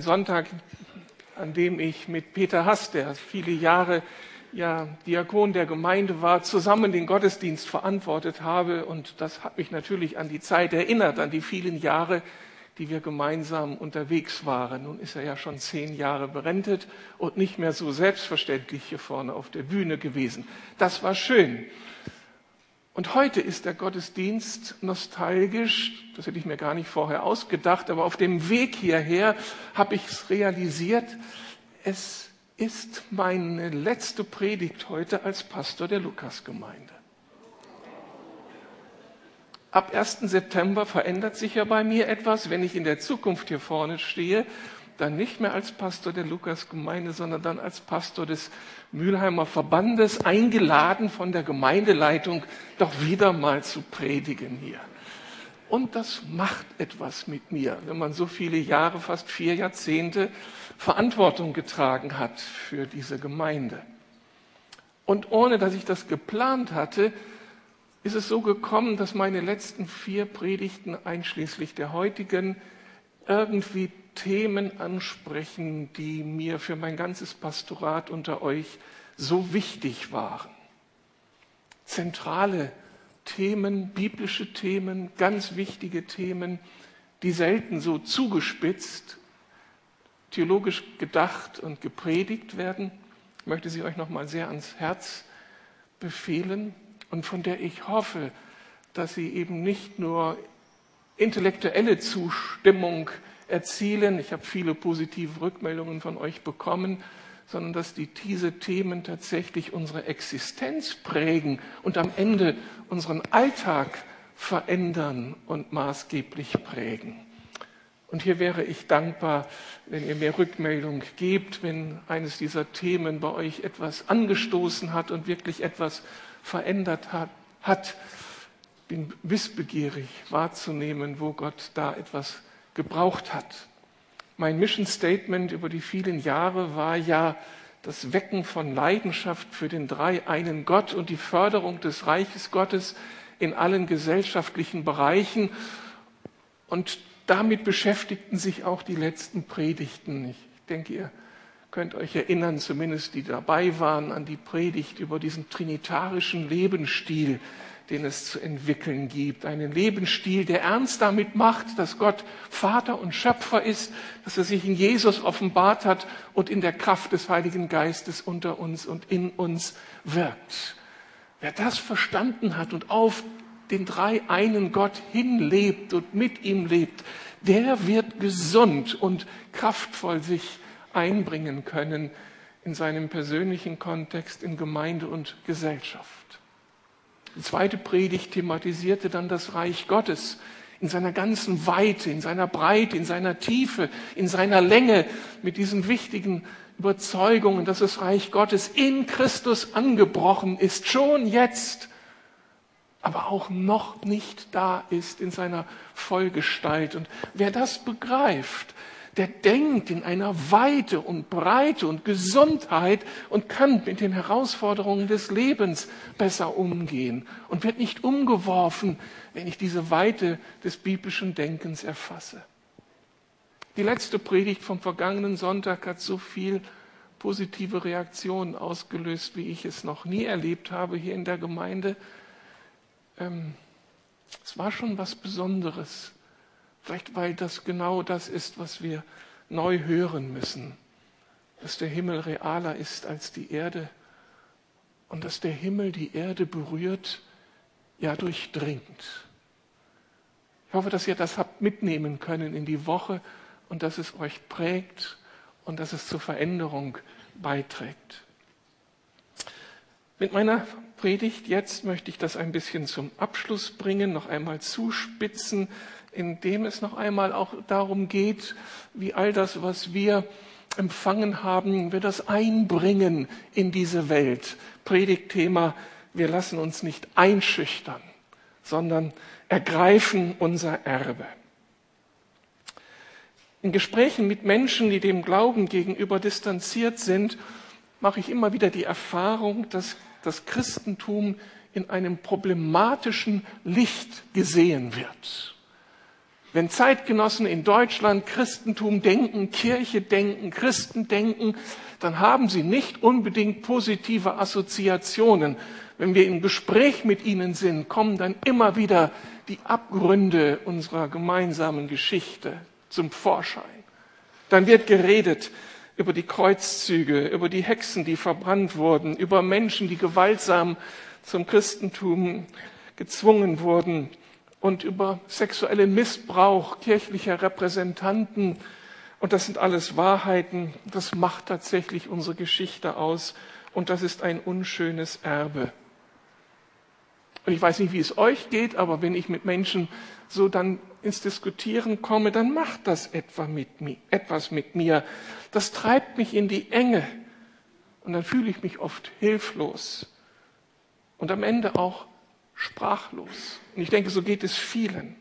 Sonntag, an dem ich mit Peter Hass, der viele Jahre ja Diakon der Gemeinde war, zusammen den Gottesdienst verantwortet habe. Und das hat mich natürlich an die Zeit erinnert, an die vielen Jahre, die wir gemeinsam unterwegs waren. Nun ist er ja schon zehn Jahre berentet und nicht mehr so selbstverständlich hier vorne auf der Bühne gewesen. Das war schön. Und heute ist der Gottesdienst nostalgisch, das hätte ich mir gar nicht vorher ausgedacht, aber auf dem Weg hierher habe ich es realisiert, es ist meine letzte Predigt heute als Pastor der Lukasgemeinde. Ab 1. September verändert sich ja bei mir etwas, wenn ich in der Zukunft hier vorne stehe, dann nicht mehr als Pastor der Lukasgemeinde, sondern dann als Pastor des Mülheimer Verbandes, eingeladen von der Gemeindeleitung, doch wieder mal zu predigen hier. Und das macht etwas mit mir, wenn man so viele Jahre, fast vier Jahrzehnte Verantwortung getragen hat für diese Gemeinde. Und ohne dass ich das geplant hatte, ist es so gekommen, dass meine letzten vier Predigten einschließlich der heutigen irgendwie Themen ansprechen, die mir für mein ganzes Pastorat unter euch so wichtig waren. Zentrale Themen, biblische Themen, ganz wichtige Themen, die selten so zugespitzt, theologisch gedacht und gepredigt werden. Ich möchte sie euch nochmal sehr ans Herz befehlen und von der ich hoffe, dass sie eben nicht nur intellektuelle Zustimmung erzielen. Ich habe viele positive Rückmeldungen von euch bekommen, sondern dass die, diese Themen tatsächlich unsere Existenz prägen und am Ende unseren Alltag verändern und maßgeblich prägen. Und hier wäre ich dankbar, wenn ihr mir Rückmeldung gebt, wenn eines dieser Themen bei euch etwas angestoßen hat und wirklich etwas verändert hat. hat. Bin wissbegierig wahrzunehmen, wo Gott da etwas gebraucht hat. Mein Mission Statement über die vielen Jahre war ja das Wecken von Leidenschaft für den drei einen Gott und die Förderung des Reiches Gottes in allen gesellschaftlichen Bereichen. Und damit beschäftigten sich auch die letzten Predigten. Ich denke, ihr könnt euch erinnern, zumindest die dabei waren, an die Predigt über diesen trinitarischen Lebensstil, den es zu entwickeln gibt. Einen Lebensstil, der ernst damit macht, dass Gott Vater und Schöpfer ist, dass er sich in Jesus offenbart hat und in der Kraft des Heiligen Geistes unter uns und in uns wirkt. Wer das verstanden hat und auf den drei einen Gott hinlebt und mit ihm lebt, der wird gesund und kraftvoll sich einbringen können in seinem persönlichen Kontext, in Gemeinde und Gesellschaft. Die zweite Predigt thematisierte dann das Reich Gottes in seiner ganzen Weite, in seiner Breite, in seiner Tiefe, in seiner Länge, mit diesen wichtigen Überzeugungen, dass das Reich Gottes in Christus angebrochen ist, schon jetzt, aber auch noch nicht da ist in seiner Vollgestalt. Und wer das begreift, der denkt in einer Weite und Breite und Gesundheit und kann mit den Herausforderungen des Lebens besser umgehen und wird nicht umgeworfen, wenn ich diese Weite des biblischen Denkens erfasse. Die letzte Predigt vom vergangenen Sonntag hat so viel positive Reaktionen ausgelöst, wie ich es noch nie erlebt habe hier in der Gemeinde. Ähm, es war schon was Besonderes, Vielleicht weil das genau das ist, was wir neu hören müssen. Dass der Himmel realer ist als die Erde und dass der Himmel die Erde berührt, ja durchdringt. Ich hoffe, dass ihr das habt mitnehmen können in die Woche und dass es euch prägt und dass es zur Veränderung beiträgt. Mit meiner Predigt jetzt möchte ich das ein bisschen zum Abschluss bringen, noch einmal zuspitzen in dem es noch einmal auch darum geht, wie all das, was wir empfangen haben, wir das einbringen in diese Welt. Predigtthema, wir lassen uns nicht einschüchtern, sondern ergreifen unser Erbe. In Gesprächen mit Menschen, die dem Glauben gegenüber distanziert sind, mache ich immer wieder die Erfahrung, dass das Christentum in einem problematischen Licht gesehen wird. Wenn Zeitgenossen in Deutschland Christentum denken, Kirche denken, Christen denken, dann haben sie nicht unbedingt positive Assoziationen. Wenn wir im Gespräch mit ihnen sind, kommen dann immer wieder die Abgründe unserer gemeinsamen Geschichte zum Vorschein. Dann wird geredet über die Kreuzzüge, über die Hexen, die verbrannt wurden, über Menschen, die gewaltsam zum Christentum gezwungen wurden und über sexuellen Missbrauch kirchlicher Repräsentanten. Und das sind alles Wahrheiten. Das macht tatsächlich unsere Geschichte aus. Und das ist ein unschönes Erbe. Und ich weiß nicht, wie es euch geht, aber wenn ich mit Menschen so dann ins Diskutieren komme, dann macht das etwas mit mir. Das treibt mich in die Enge. Und dann fühle ich mich oft hilflos. Und am Ende auch sprachlos. Und ich denke, so geht es vielen.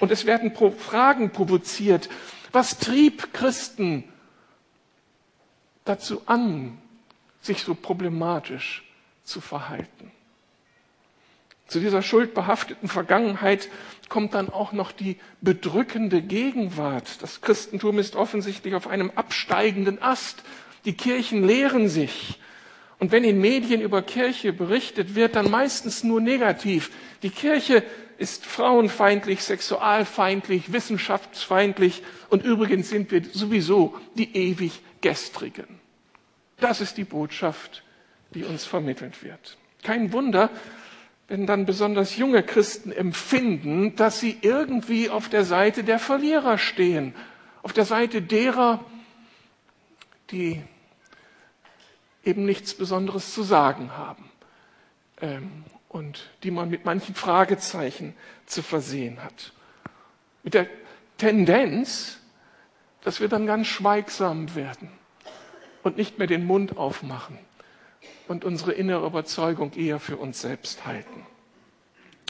Und es werden Fragen provoziert. Was trieb Christen dazu an, sich so problematisch zu verhalten? Zu dieser schuldbehafteten Vergangenheit kommt dann auch noch die bedrückende Gegenwart. Das Christentum ist offensichtlich auf einem absteigenden Ast. Die Kirchen lehren sich. Und wenn in Medien über Kirche berichtet wird, dann meistens nur negativ. Die Kirche ist frauenfeindlich, sexualfeindlich, wissenschaftsfeindlich und übrigens sind wir sowieso die ewig Gestrigen. Das ist die Botschaft, die uns vermittelt wird. Kein Wunder, wenn dann besonders junge Christen empfinden, dass sie irgendwie auf der Seite der Verlierer stehen, auf der Seite derer, die eben nichts Besonderes zu sagen haben ähm, und die man mit manchen Fragezeichen zu versehen hat. Mit der Tendenz, dass wir dann ganz schweigsam werden und nicht mehr den Mund aufmachen und unsere innere Überzeugung eher für uns selbst halten.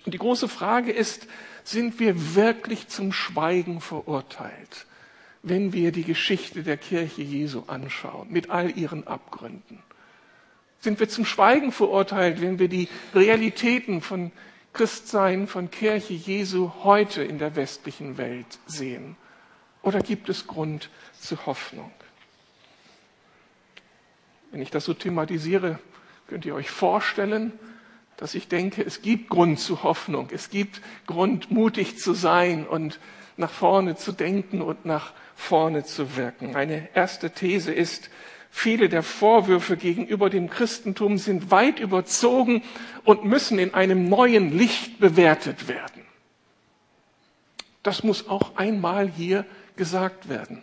Und die große Frage ist, sind wir wirklich zum Schweigen verurteilt? Wenn wir die Geschichte der Kirche Jesu anschauen, mit all ihren Abgründen. Sind wir zum Schweigen verurteilt, wenn wir die Realitäten von Christsein, von Kirche Jesu heute in der westlichen Welt sehen? Oder gibt es Grund zur Hoffnung? Wenn ich das so thematisiere, könnt ihr euch vorstellen, dass ich denke, es gibt Grund zur Hoffnung, es gibt Grund, mutig zu sein und nach vorne zu denken und nach vorne zu wirken. Eine erste These ist, viele der Vorwürfe gegenüber dem Christentum sind weit überzogen und müssen in einem neuen Licht bewertet werden. Das muss auch einmal hier gesagt werden.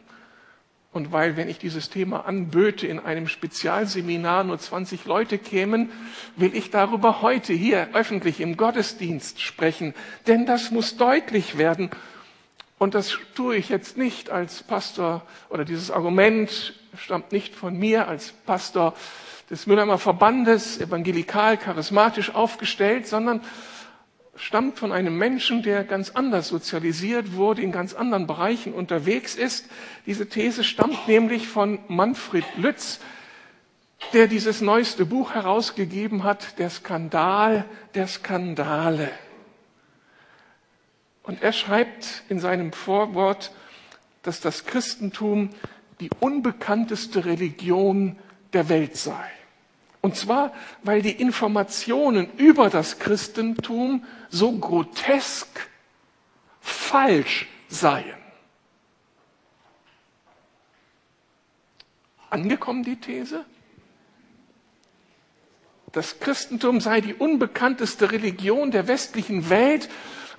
Und weil, wenn ich dieses Thema anböte, in einem Spezialseminar nur 20 Leute kämen, will ich darüber heute hier öffentlich im Gottesdienst sprechen. Denn das muss deutlich werden und das tue ich jetzt nicht als Pastor oder dieses Argument stammt nicht von mir als Pastor des Mülheimer Verbandes, evangelikal, charismatisch aufgestellt, sondern stammt von einem Menschen, der ganz anders sozialisiert wurde, in ganz anderen Bereichen unterwegs ist. Diese These stammt nämlich von Manfred Lütz, der dieses neueste Buch herausgegeben hat, Der Skandal der Skandale. Und er schreibt in seinem Vorwort, dass das Christentum die unbekannteste Religion der Welt sei. Und zwar, weil die Informationen über das Christentum so grotesk falsch seien. Angekommen die These? Das Christentum sei die unbekannteste Religion der westlichen Welt,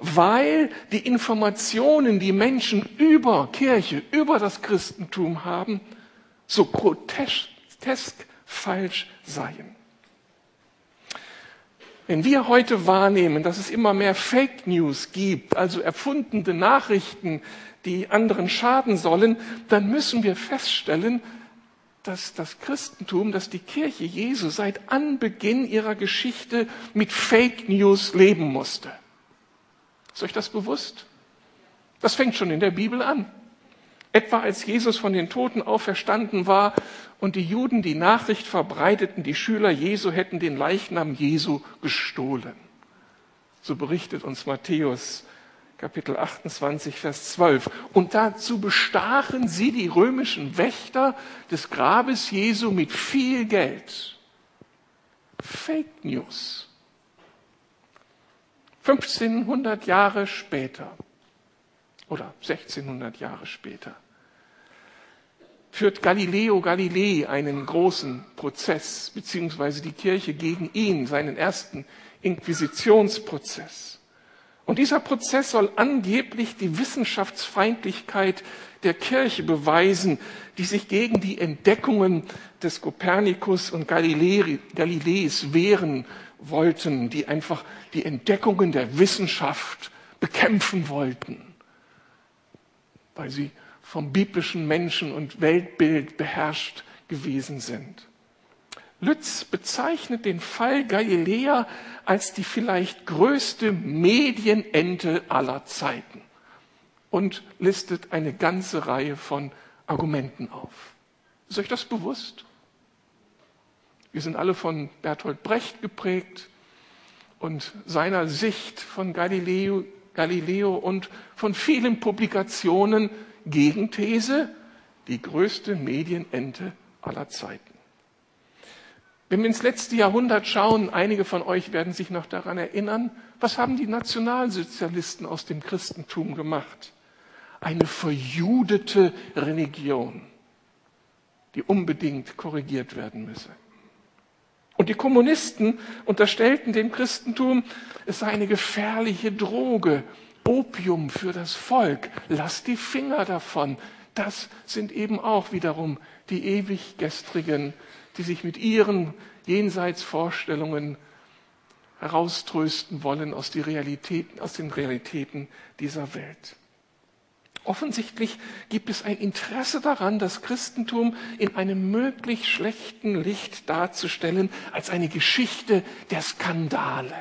weil die Informationen, die Menschen über Kirche, über das Christentum haben, so grotesk falsch seien. Wenn wir heute wahrnehmen, dass es immer mehr Fake News gibt, also erfundene Nachrichten, die anderen schaden sollen, dann müssen wir feststellen, dass das Christentum, dass die Kirche Jesu seit Anbeginn ihrer Geschichte mit Fake News leben musste. Ist euch das bewusst? Das fängt schon in der Bibel an. Etwa als Jesus von den Toten auferstanden war und die Juden die Nachricht verbreiteten, die Schüler Jesu hätten den Leichnam Jesu gestohlen. So berichtet uns Matthäus Kapitel 28, Vers 12. Und dazu bestachen sie die römischen Wächter des Grabes Jesu mit viel Geld. Fake News. 1500 Jahre später oder 1600 Jahre später führt Galileo Galilei einen großen Prozess, beziehungsweise die Kirche gegen ihn, seinen ersten Inquisitionsprozess. Und dieser Prozess soll angeblich die Wissenschaftsfeindlichkeit der Kirche beweisen, die sich gegen die Entdeckungen des Kopernikus und Galileis wehren wollten, die einfach die Entdeckungen der Wissenschaft bekämpfen wollten, weil sie vom biblischen Menschen- und Weltbild beherrscht gewesen sind. Lütz bezeichnet den Fall Galilea als die vielleicht größte Medienente aller Zeiten und listet eine ganze Reihe von Argumenten auf. Ist euch das bewusst? Wir sind alle von Bertolt Brecht geprägt und seiner Sicht von Galileo, Galileo und von vielen Publikationen Gegenthese, die größte Medienente aller Zeiten. Wenn wir ins letzte Jahrhundert schauen, einige von euch werden sich noch daran erinnern, was haben die Nationalsozialisten aus dem Christentum gemacht? Eine verjudete Religion, die unbedingt korrigiert werden müsse. Und die Kommunisten unterstellten dem Christentum, es sei eine gefährliche Droge, Opium für das Volk. Lasst die Finger davon. Das sind eben auch wiederum die ewig gestrigen, die sich mit ihren Jenseitsvorstellungen herauströsten wollen aus, Realitäten, aus den Realitäten dieser Welt. Offensichtlich gibt es ein Interesse daran, das Christentum in einem möglichst schlechten Licht darzustellen, als eine Geschichte der Skandale.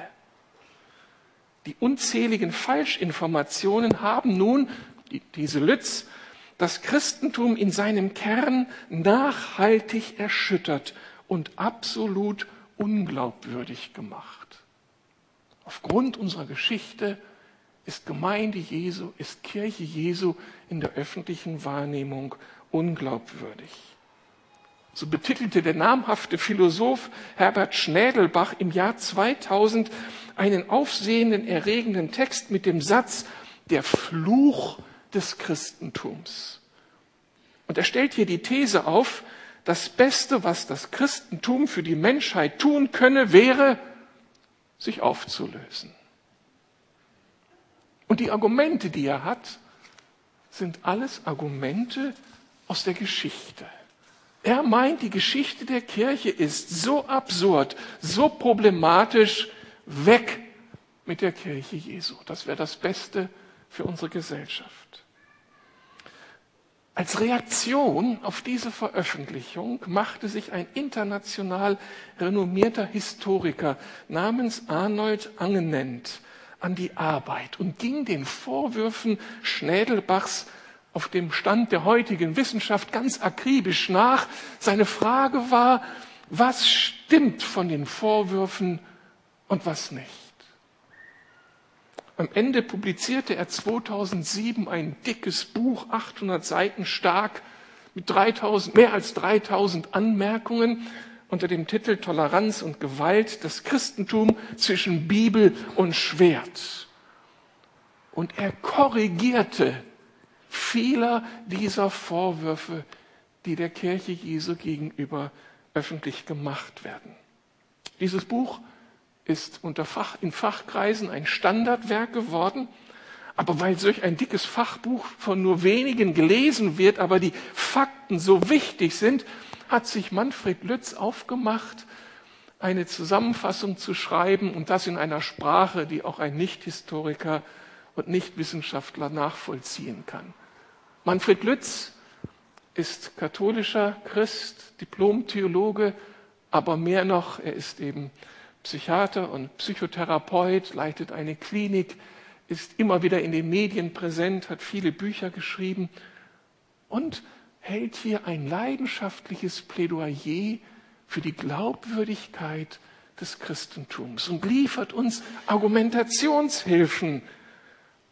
Die unzähligen Falschinformationen haben nun, diese Lütz, das Christentum in seinem Kern nachhaltig erschüttert und absolut unglaubwürdig gemacht. Aufgrund unserer Geschichte ist Gemeinde Jesu, ist Kirche Jesu in der öffentlichen Wahrnehmung unglaubwürdig. So betitelte der namhafte Philosoph Herbert Schnädelbach im Jahr 2000 einen aufsehenden, erregenden Text mit dem Satz, der Fluch des Christentums. Und er stellt hier die These auf, das Beste, was das Christentum für die Menschheit tun könne, wäre, sich aufzulösen. Und die Argumente, die er hat, sind alles Argumente aus der Geschichte. Er meint, die Geschichte der Kirche ist so absurd, so problematisch, weg mit der Kirche Jesu. Das wäre das Beste für unsere Gesellschaft. Als Reaktion auf diese Veröffentlichung machte sich ein international renommierter Historiker namens Arnold Angenent an die Arbeit und ging den Vorwürfen Schnädelbachs auf dem Stand der heutigen Wissenschaft ganz akribisch nach. Seine Frage war, was stimmt von den Vorwürfen und was nicht? Am Ende publizierte er 2007 ein dickes Buch, 800 Seiten stark, mit 3000, mehr als 3000 Anmerkungen unter dem Titel Toleranz und Gewalt, das Christentum zwischen Bibel und Schwert. Und er korrigierte vieler dieser Vorwürfe, die der Kirche Jesu gegenüber öffentlich gemacht werden. Dieses Buch ist unter Fach, in Fachkreisen ein Standardwerk geworden. Aber weil solch ein dickes Fachbuch von nur wenigen gelesen wird, aber die Fakten so wichtig sind, hat sich Manfred Lütz aufgemacht, eine Zusammenfassung zu schreiben und das in einer Sprache, die auch ein Nichthistoriker und Nichtwissenschaftler nachvollziehen kann. Manfred Lütz ist katholischer Christ, Diplom-Theologe, aber mehr noch, er ist eben Psychiater und Psychotherapeut, leitet eine Klinik, ist immer wieder in den Medien präsent, hat viele Bücher geschrieben und hält hier ein leidenschaftliches Plädoyer für die Glaubwürdigkeit des Christentums und liefert uns Argumentationshilfen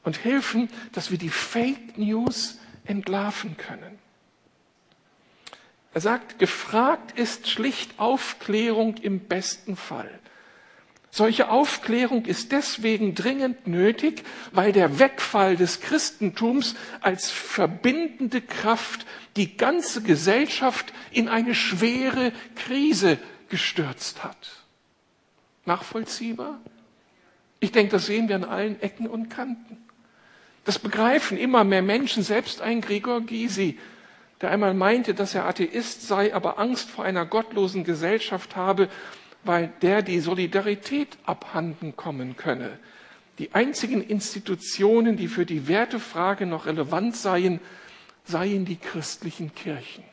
und helfen, dass wir die Fake News entlarven können. Er sagt, gefragt ist schlicht Aufklärung im besten Fall. Solche Aufklärung ist deswegen dringend nötig, weil der Wegfall des Christentums als verbindende Kraft die ganze Gesellschaft in eine schwere Krise gestürzt hat. Nachvollziehbar? Ich denke, das sehen wir an allen Ecken und Kanten. Das begreifen immer mehr Menschen, selbst ein Gregor Gysi, der einmal meinte, dass er Atheist sei, aber Angst vor einer gottlosen Gesellschaft habe, weil der die Solidarität abhanden kommen könne. Die einzigen Institutionen, die für die Wertefrage noch relevant seien, seien die christlichen Kirchen.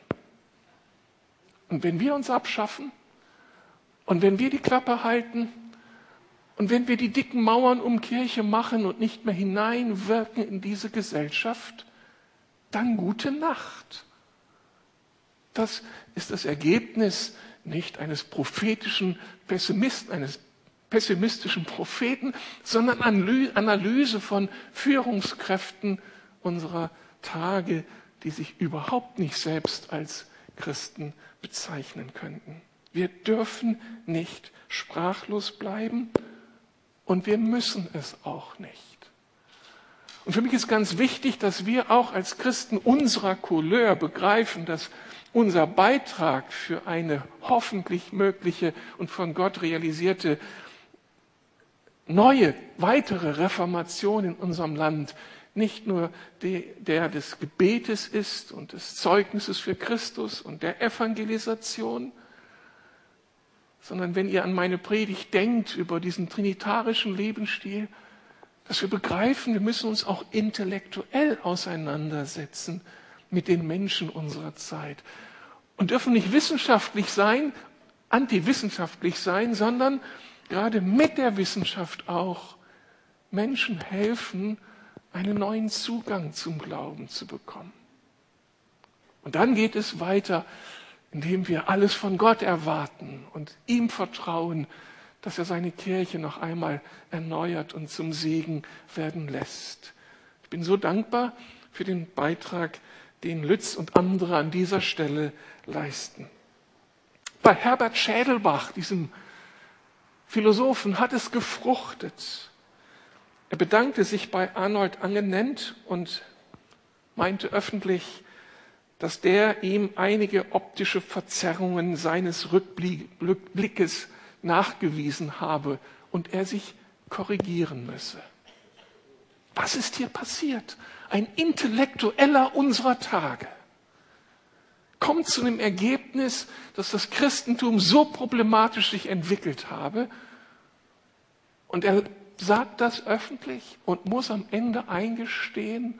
Und wenn wir uns abschaffen und wenn wir die Klappe halten und wenn wir die dicken Mauern um Kirche machen und nicht mehr hineinwirken in diese Gesellschaft, dann gute Nacht. Das ist das Ergebnis nicht eines prophetischen Pessimisten, eines pessimistischen Propheten, sondern Analyse von Führungskräften unserer Tage, die sich überhaupt nicht selbst als Christen bezeichnen könnten. Wir dürfen nicht sprachlos bleiben und wir müssen es auch nicht. Und für mich ist ganz wichtig, dass wir auch als Christen unserer Couleur begreifen, dass unser Beitrag für eine hoffentlich mögliche und von Gott realisierte neue, weitere Reformation in unserem Land nicht nur der des Gebetes ist und des Zeugnisses für Christus und der Evangelisation, sondern wenn ihr an meine Predigt denkt über diesen trinitarischen Lebensstil, dass wir begreifen, wir müssen uns auch intellektuell auseinandersetzen mit den Menschen unserer Zeit und dürfen nicht wissenschaftlich sein, antiwissenschaftlich sein, sondern gerade mit der Wissenschaft auch Menschen helfen, einen neuen Zugang zum Glauben zu bekommen. Und dann geht es weiter, indem wir alles von Gott erwarten und ihm vertrauen, dass er seine Kirche noch einmal erneuert und zum Segen werden lässt. Ich bin so dankbar für den Beitrag, den Lütz und andere an dieser Stelle leisten. Bei Herbert Schädelbach, diesem Philosophen, hat es gefruchtet. Er bedankte sich bei Arnold Angenent und meinte öffentlich, dass der ihm einige optische Verzerrungen seines Rückblickes nachgewiesen habe und er sich korrigieren müsse. Was ist hier passiert? Ein Intellektueller unserer Tage kommt zu dem Ergebnis, dass das Christentum so problematisch sich entwickelt habe. Und er sagt das öffentlich und muss am Ende eingestehen,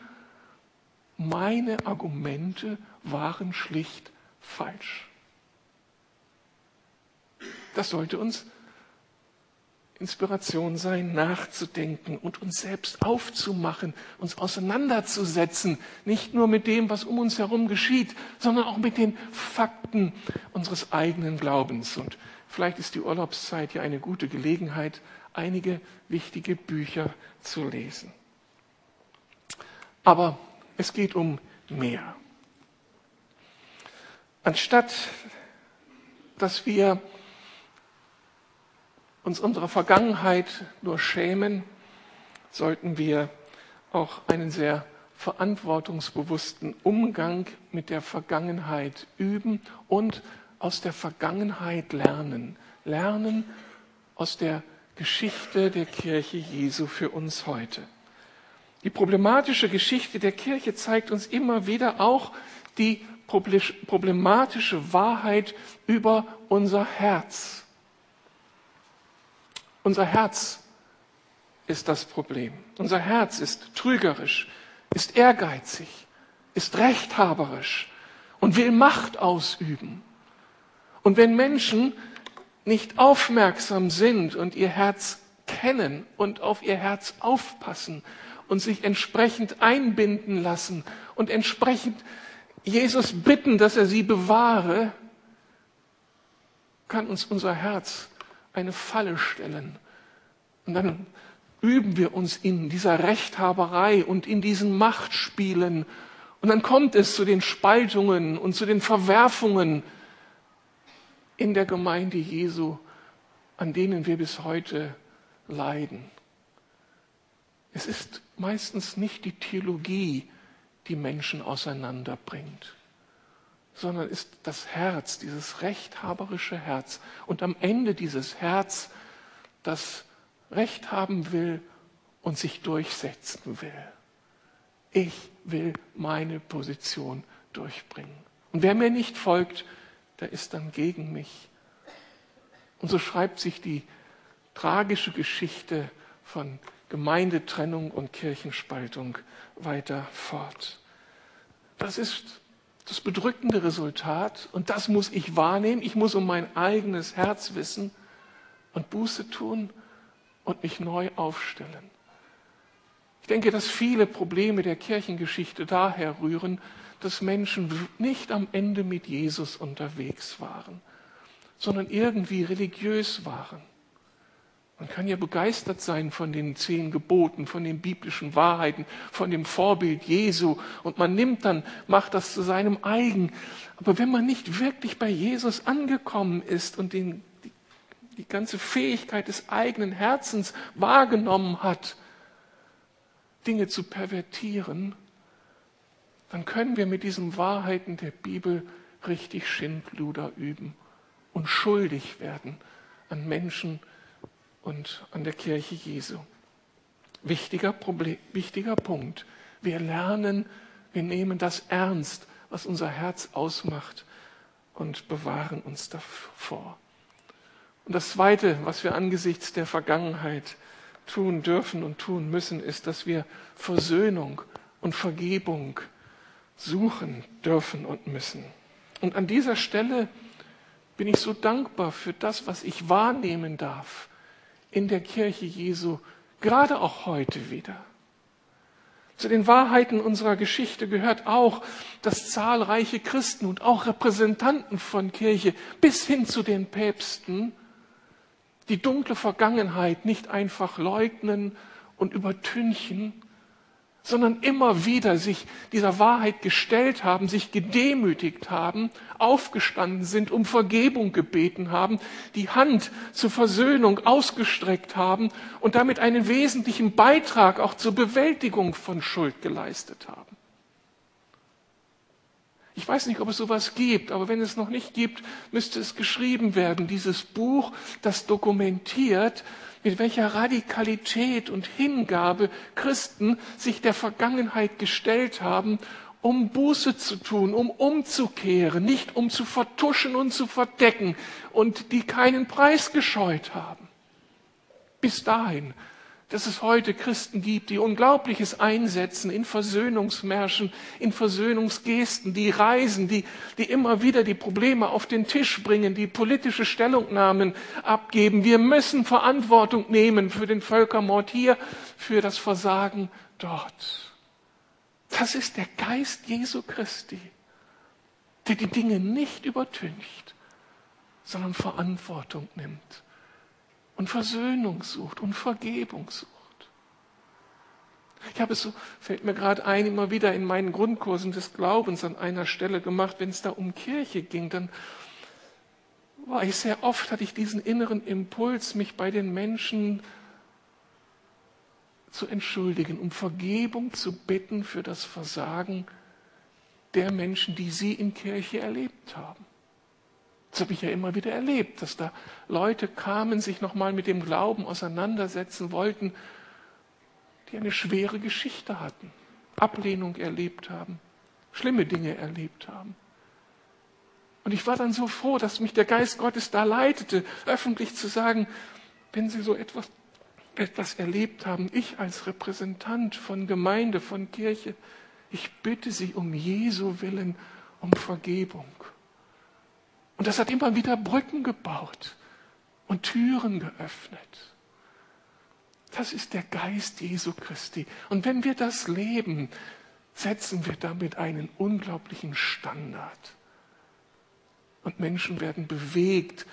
meine Argumente waren schlicht falsch. Das sollte uns Inspiration sein, nachzudenken und uns selbst aufzumachen, uns auseinanderzusetzen, nicht nur mit dem, was um uns herum geschieht, sondern auch mit den Fakten unseres eigenen Glaubens. Und vielleicht ist die Urlaubszeit ja eine gute Gelegenheit, einige wichtige Bücher zu lesen. Aber es geht um mehr. Anstatt dass wir uns unserer Vergangenheit nur schämen, sollten wir auch einen sehr verantwortungsbewussten Umgang mit der Vergangenheit üben und aus der Vergangenheit lernen. Lernen aus der Geschichte der Kirche Jesu für uns heute. Die problematische Geschichte der Kirche zeigt uns immer wieder auch die problematische Wahrheit über unser Herz. Unser Herz ist das Problem. Unser Herz ist trügerisch, ist ehrgeizig, ist rechthaberisch und will Macht ausüben. Und wenn Menschen nicht aufmerksam sind und ihr Herz kennen und auf ihr Herz aufpassen und sich entsprechend einbinden lassen und entsprechend Jesus bitten, dass er sie bewahre, kann uns unser Herz eine Falle stellen. Und dann üben wir uns in dieser Rechthaberei und in diesen Machtspielen. Und dann kommt es zu den Spaltungen und zu den Verwerfungen in der Gemeinde Jesu, an denen wir bis heute leiden. Es ist meistens nicht die Theologie, die Menschen auseinanderbringt, sondern ist das Herz, dieses rechthaberische Herz. Und am Ende dieses Herz, das Recht haben will und sich durchsetzen will. Ich will meine Position durchbringen. Und wer mir nicht folgt, der ist dann gegen mich. Und so schreibt sich die tragische Geschichte von Gemeindetrennung und Kirchenspaltung weiter fort. Das ist das bedrückende Resultat und das muss ich wahrnehmen. Ich muss um mein eigenes Herz wissen und Buße tun und mich neu aufstellen. Ich denke, dass viele Probleme der Kirchengeschichte daher rühren, dass Menschen nicht am Ende mit Jesus unterwegs waren, sondern irgendwie religiös waren. Man kann ja begeistert sein von den zehn Geboten, von den biblischen Wahrheiten, von dem Vorbild Jesu und man nimmt dann, macht das zu seinem eigen. Aber wenn man nicht wirklich bei Jesus angekommen ist und den, die, die ganze Fähigkeit des eigenen Herzens wahrgenommen hat, Dinge zu pervertieren, dann können wir mit diesen Wahrheiten der Bibel richtig Schindluder üben und schuldig werden an Menschen, und an der Kirche Jesu. Wichtiger, Problem, wichtiger Punkt. Wir lernen, wir nehmen das ernst, was unser Herz ausmacht und bewahren uns davor. Und das Zweite, was wir angesichts der Vergangenheit tun dürfen und tun müssen, ist, dass wir Versöhnung und Vergebung suchen dürfen und müssen. Und an dieser Stelle bin ich so dankbar für das, was ich wahrnehmen darf in der Kirche Jesu, gerade auch heute wieder. Zu den Wahrheiten unserer Geschichte gehört auch, dass zahlreiche Christen und auch Repräsentanten von Kirche bis hin zu den Päpsten die dunkle Vergangenheit nicht einfach leugnen und übertünchen, sondern immer wieder sich dieser Wahrheit gestellt haben, sich gedemütigt haben, aufgestanden sind, um Vergebung gebeten haben, die Hand zur Versöhnung ausgestreckt haben und damit einen wesentlichen Beitrag auch zur Bewältigung von Schuld geleistet haben. Ich weiß nicht, ob es sowas gibt, aber wenn es noch nicht gibt, müsste es geschrieben werden. Dieses Buch, das dokumentiert, mit welcher Radikalität und Hingabe Christen sich der Vergangenheit gestellt haben, um Buße zu tun, um umzukehren, nicht um zu vertuschen und zu verdecken und die keinen Preis gescheut haben. Bis dahin dass es heute Christen gibt, die Unglaubliches einsetzen in Versöhnungsmärschen, in Versöhnungsgesten, die reisen, die, die immer wieder die Probleme auf den Tisch bringen, die politische Stellungnahmen abgeben. Wir müssen Verantwortung nehmen für den Völkermord hier, für das Versagen dort. Das ist der Geist Jesu Christi, der die Dinge nicht übertüncht, sondern Verantwortung nimmt und Versöhnung sucht und Vergebung sucht. Ich habe es so, fällt mir gerade ein, immer wieder in meinen Grundkursen des Glaubens an einer Stelle gemacht, wenn es da um Kirche ging, dann war ich sehr oft, hatte ich diesen inneren Impuls, mich bei den Menschen zu entschuldigen, um Vergebung zu bitten für das Versagen der Menschen, die sie in Kirche erlebt haben. Das habe ich ja immer wieder erlebt, dass da Leute kamen, sich nochmal mit dem Glauben auseinandersetzen wollten, die eine schwere Geschichte hatten, Ablehnung erlebt haben, schlimme Dinge erlebt haben. Und ich war dann so froh, dass mich der Geist Gottes da leitete, öffentlich zu sagen, wenn Sie so etwas, etwas erlebt haben, ich als Repräsentant von Gemeinde, von Kirche, ich bitte Sie um Jesu willen um Vergebung. Und das hat immer wieder Brücken gebaut und Türen geöffnet. Das ist der Geist Jesu Christi. Und wenn wir das leben, setzen wir damit einen unglaublichen Standard. Und Menschen werden bewegt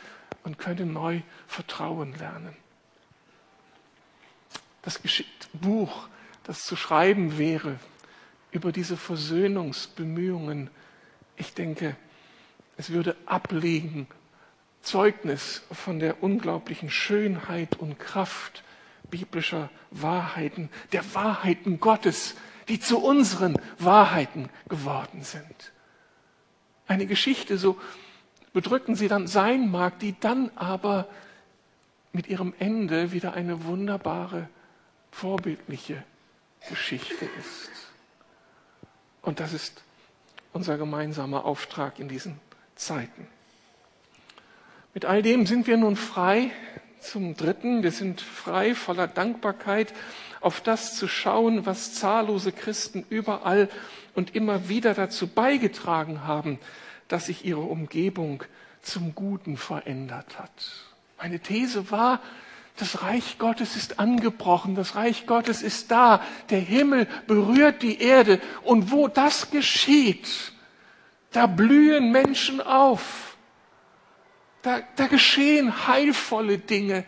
und können neu Vertrauen lernen. das Buch, das zu schreiben wäre über diese Versöhnungsbemühungen, ich denke, es würde ablegen Zeugnis von der unglaublichen Schönheit und Kraft biblischer Wahrheiten, der Wahrheiten Gottes, die zu unseren Wahrheiten geworden sind. Eine Geschichte, so bedrückend sie dann sein mag, die dann aber mit ihrem Ende wieder eine wunderbare, vorbildliche Geschichte ist. Und das ist unser gemeinsamer Auftrag in diesen Zeiten. Mit all dem sind wir nun frei zum Dritten. Wir sind frei voller Dankbarkeit auf das zu schauen, was zahllose Christen überall und immer wieder dazu beigetragen haben, dass sich ihre Umgebung zum Guten verändert hat. Meine These war, das Reich Gottes ist angebrochen, das Reich Gottes ist da, der Himmel berührt die Erde und wo das geschieht, da blühen Menschen auf, da, da geschehen heilvolle Dinge,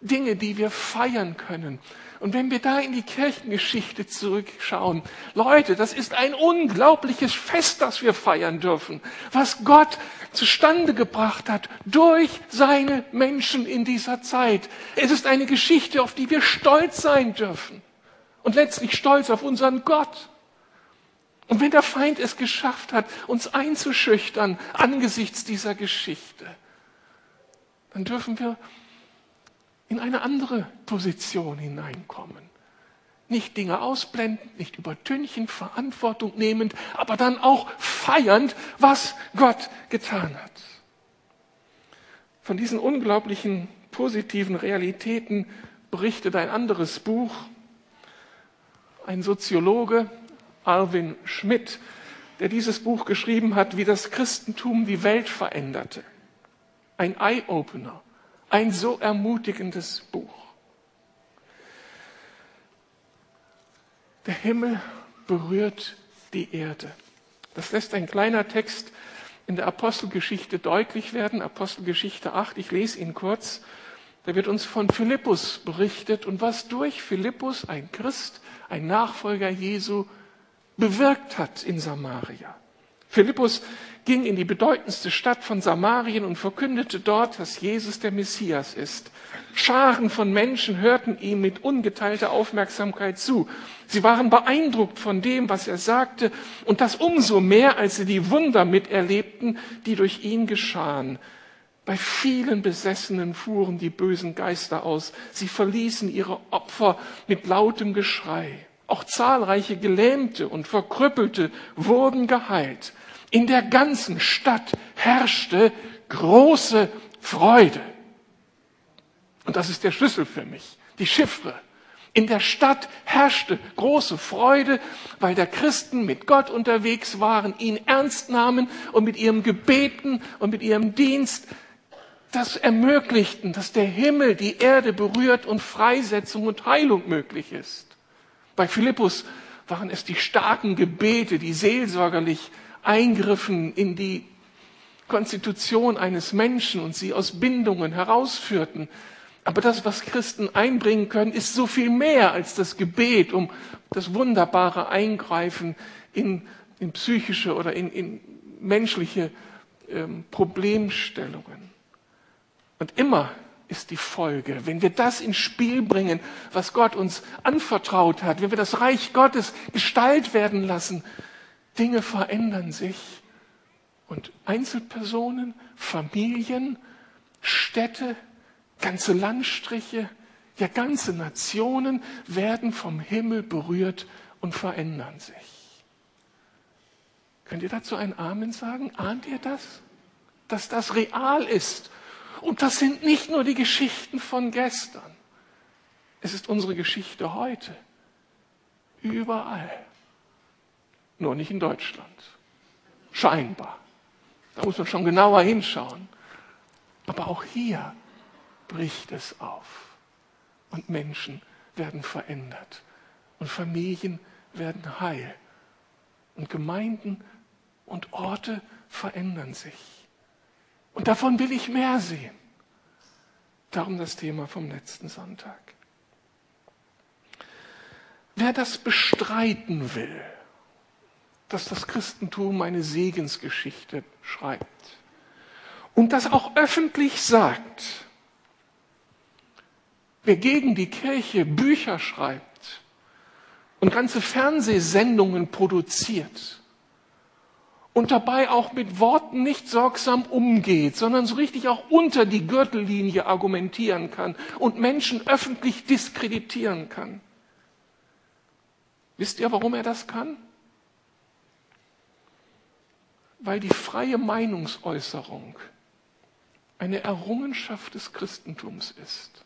Dinge, die wir feiern können. Und wenn wir da in die Kirchengeschichte zurückschauen, Leute, das ist ein unglaubliches Fest, das wir feiern dürfen, was Gott zustande gebracht hat durch seine Menschen in dieser Zeit. Es ist eine Geschichte, auf die wir stolz sein dürfen und letztlich stolz auf unseren Gott. Und wenn der Feind es geschafft hat, uns einzuschüchtern angesichts dieser Geschichte, dann dürfen wir in eine andere Position hineinkommen. Nicht Dinge ausblendend, nicht übertünchend, Verantwortung nehmend, aber dann auch feiernd, was Gott getan hat. Von diesen unglaublichen positiven Realitäten berichtet ein anderes Buch. Ein Soziologe, Alvin Schmidt, der dieses Buch geschrieben hat, wie das Christentum die Welt veränderte. Ein Eye-Opener ein so ermutigendes Buch. Der Himmel berührt die Erde. Das lässt ein kleiner Text in der Apostelgeschichte deutlich werden, Apostelgeschichte 8. Ich lese ihn kurz. Da wird uns von Philippus berichtet und was durch Philippus, ein Christ, ein Nachfolger Jesu, bewirkt hat in Samaria. Philippus ging in die bedeutendste Stadt von Samarien und verkündete dort, dass Jesus der Messias ist. Scharen von Menschen hörten ihm mit ungeteilter Aufmerksamkeit zu. Sie waren beeindruckt von dem, was er sagte, und das umso mehr, als sie die Wunder miterlebten, die durch ihn geschahen. Bei vielen Besessenen fuhren die bösen Geister aus. Sie verließen ihre Opfer mit lautem Geschrei. Auch zahlreiche Gelähmte und Verkrüppelte wurden geheilt. In der ganzen Stadt herrschte große Freude. Und das ist der Schlüssel für mich, die Chiffre. In der Stadt herrschte große Freude, weil der Christen mit Gott unterwegs waren, ihn ernst nahmen und mit ihrem Gebeten und mit ihrem Dienst das ermöglichten, dass der Himmel die Erde berührt und Freisetzung und Heilung möglich ist. Bei Philippus waren es die starken Gebete, die seelsorgerlich eingriffen in die Konstitution eines Menschen und sie aus Bindungen herausführten. Aber das, was Christen einbringen können, ist so viel mehr als das Gebet um das wunderbare Eingreifen in, in psychische oder in, in menschliche ähm, Problemstellungen. Und immer ist die Folge, wenn wir das ins Spiel bringen, was Gott uns anvertraut hat, wenn wir das Reich Gottes Gestalt werden lassen, Dinge verändern sich und Einzelpersonen, Familien, Städte, ganze Landstriche, ja ganze Nationen werden vom Himmel berührt und verändern sich. Könnt ihr dazu ein Amen sagen? Ahnt ihr das? Dass das real ist. Und das sind nicht nur die Geschichten von gestern. Es ist unsere Geschichte heute. Überall nur nicht in Deutschland. Scheinbar. Da muss man schon genauer hinschauen. Aber auch hier bricht es auf. Und Menschen werden verändert. Und Familien werden heil. Und Gemeinden und Orte verändern sich. Und davon will ich mehr sehen. Darum das Thema vom letzten Sonntag. wer das bestreiten will, dass das Christentum eine Segensgeschichte schreibt und das auch öffentlich sagt, wer gegen die Kirche Bücher schreibt und ganze Fernsehsendungen produziert und dabei auch mit Worten nicht sorgsam umgeht, sondern so richtig auch unter die Gürtellinie argumentieren kann und Menschen öffentlich diskreditieren kann. Wisst ihr, warum er das kann? Weil die freie Meinungsäußerung eine Errungenschaft des Christentums ist.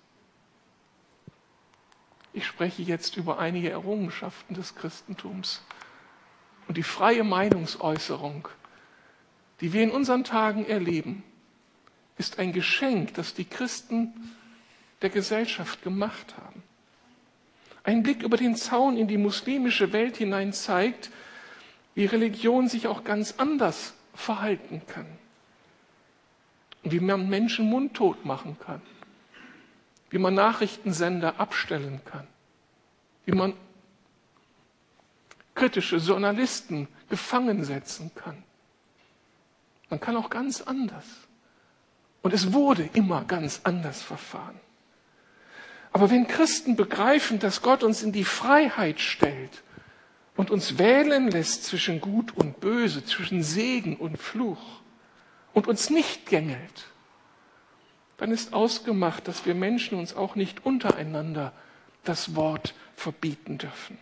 Ich spreche jetzt über einige Errungenschaften des Christentums. Und die freie Meinungsäußerung, die wir in unseren Tagen erleben, ist ein Geschenk, das die Christen der Gesellschaft gemacht haben. Ein Blick über den Zaun in die muslimische Welt hinein zeigt, wie Religion sich auch ganz anders verhalten kann. Wie man Menschen mundtot machen kann. Wie man Nachrichtensender abstellen kann. Wie man kritische Journalisten gefangen setzen kann. Man kann auch ganz anders. Und es wurde immer ganz anders verfahren. Aber wenn Christen begreifen, dass Gott uns in die Freiheit stellt und uns wählen lässt zwischen Gut und Böse, zwischen Segen und Fluch und uns nicht gängelt, dann ist ausgemacht, dass wir Menschen uns auch nicht untereinander das Wort verbieten dürfen.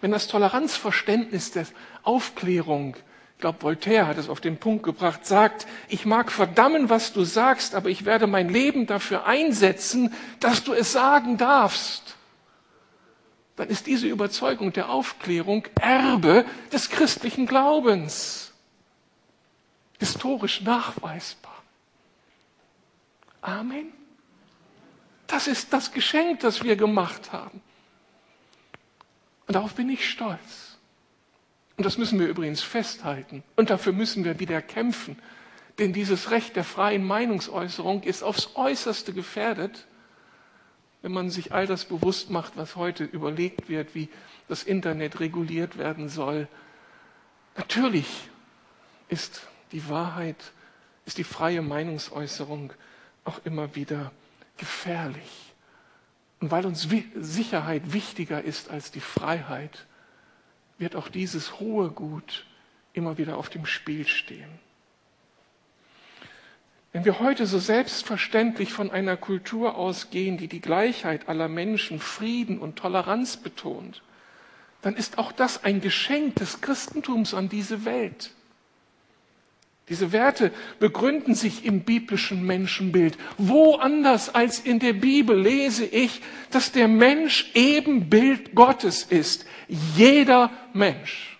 Wenn das Toleranzverständnis der Aufklärung, ich glaube, Voltaire hat es auf den Punkt gebracht, sagt, ich mag verdammen, was du sagst, aber ich werde mein Leben dafür einsetzen, dass du es sagen darfst, dann ist diese Überzeugung der Aufklärung Erbe des christlichen Glaubens. Historisch nachweisbar. Amen. Das ist das Geschenk, das wir gemacht haben. Und darauf bin ich stolz. Und das müssen wir übrigens festhalten. Und dafür müssen wir wieder kämpfen. Denn dieses Recht der freien Meinungsäußerung ist aufs äußerste gefährdet, wenn man sich all das bewusst macht, was heute überlegt wird, wie das Internet reguliert werden soll. Natürlich ist die Wahrheit, ist die freie Meinungsäußerung auch immer wieder gefährlich. Und weil uns Sicherheit wichtiger ist als die Freiheit, wird auch dieses hohe Gut immer wieder auf dem Spiel stehen. Wenn wir heute so selbstverständlich von einer Kultur ausgehen, die die Gleichheit aller Menschen, Frieden und Toleranz betont, dann ist auch das ein Geschenk des Christentums an diese Welt. Diese Werte begründen sich im biblischen Menschenbild. Wo anders als in der Bibel lese ich, dass der Mensch eben Bild Gottes ist. Jeder Mensch.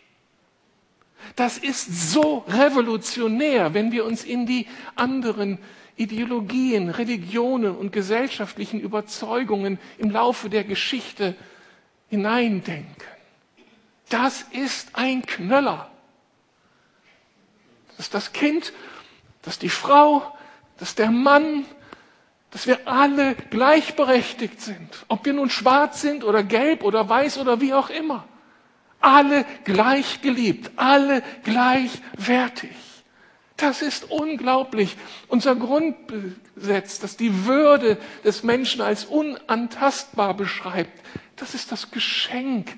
Das ist so revolutionär, wenn wir uns in die anderen Ideologien, Religionen und gesellschaftlichen Überzeugungen im Laufe der Geschichte hineindenken. Das ist ein Knöller dass das Kind, dass die Frau, dass der Mann, dass wir alle gleichberechtigt sind. Ob wir nun schwarz sind oder gelb oder weiß oder wie auch immer. Alle gleich geliebt, alle gleichwertig. Das ist unglaublich. Unser Grundgesetz, das die Würde des Menschen als unantastbar beschreibt, das ist das Geschenk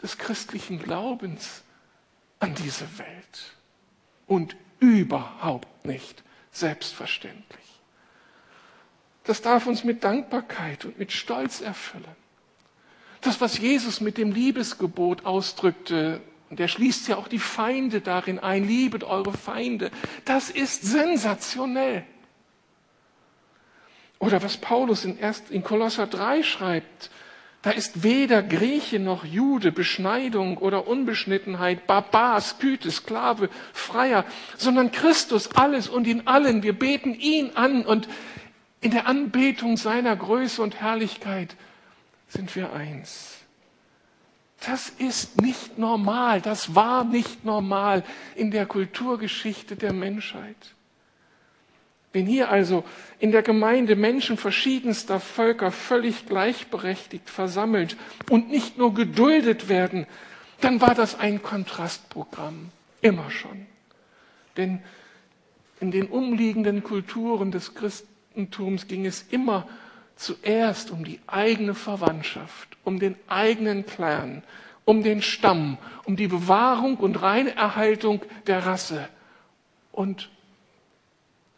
des christlichen Glaubens an diese Welt und überhaupt nicht selbstverständlich. Das darf uns mit Dankbarkeit und mit Stolz erfüllen. Das, was Jesus mit dem Liebesgebot ausdrückte, und er schließt ja auch die Feinde darin ein, liebet eure Feinde, das ist sensationell. Oder was Paulus in, Kolosser 3 schreibt, da ist weder Grieche noch Jude, Beschneidung oder Unbeschnittenheit, Barbar, Sküte, Sklave, Freier, sondern Christus alles und in allen. Wir beten ihn an und in der Anbetung seiner Größe und Herrlichkeit sind wir eins. Das ist nicht normal, das war nicht normal in der Kulturgeschichte der Menschheit. Wenn hier also in der Gemeinde Menschen verschiedenster Völker völlig gleichberechtigt versammelt und nicht nur geduldet werden, dann war das ein Kontrastprogramm, immer schon. Denn in den umliegenden Kulturen des Christentums ging es immer zuerst um die eigene Verwandtschaft, um den eigenen Clan, um den Stamm, um die Bewahrung und reine Erhaltung der Rasse und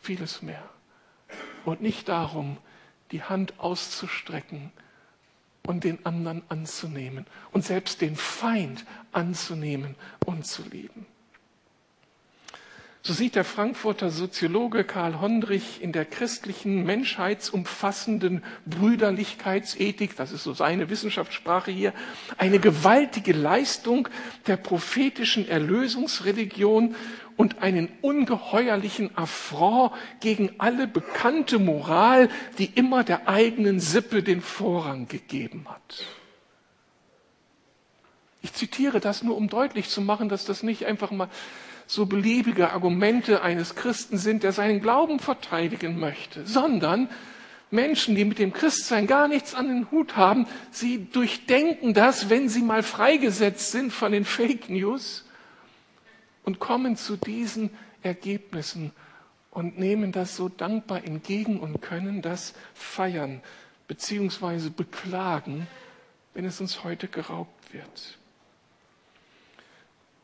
vieles mehr. Und nicht darum, die Hand auszustrecken und den anderen anzunehmen und selbst den Feind anzunehmen und zu lieben. So sieht der Frankfurter Soziologe Karl Hondrich in der christlichen menschheitsumfassenden Brüderlichkeitsethik, das ist so seine Wissenschaftssprache hier, eine gewaltige Leistung der prophetischen Erlösungsreligion und einen ungeheuerlichen Affront gegen alle bekannte Moral, die immer der eigenen Sippe den Vorrang gegeben hat. Ich zitiere das nur, um deutlich zu machen, dass das nicht einfach mal so beliebige Argumente eines Christen sind, der seinen Glauben verteidigen möchte, sondern Menschen, die mit dem Christsein gar nichts an den Hut haben, sie durchdenken das, wenn sie mal freigesetzt sind von den Fake News und kommen zu diesen Ergebnissen und nehmen das so dankbar entgegen und können das feiern beziehungsweise beklagen, wenn es uns heute geraubt wird.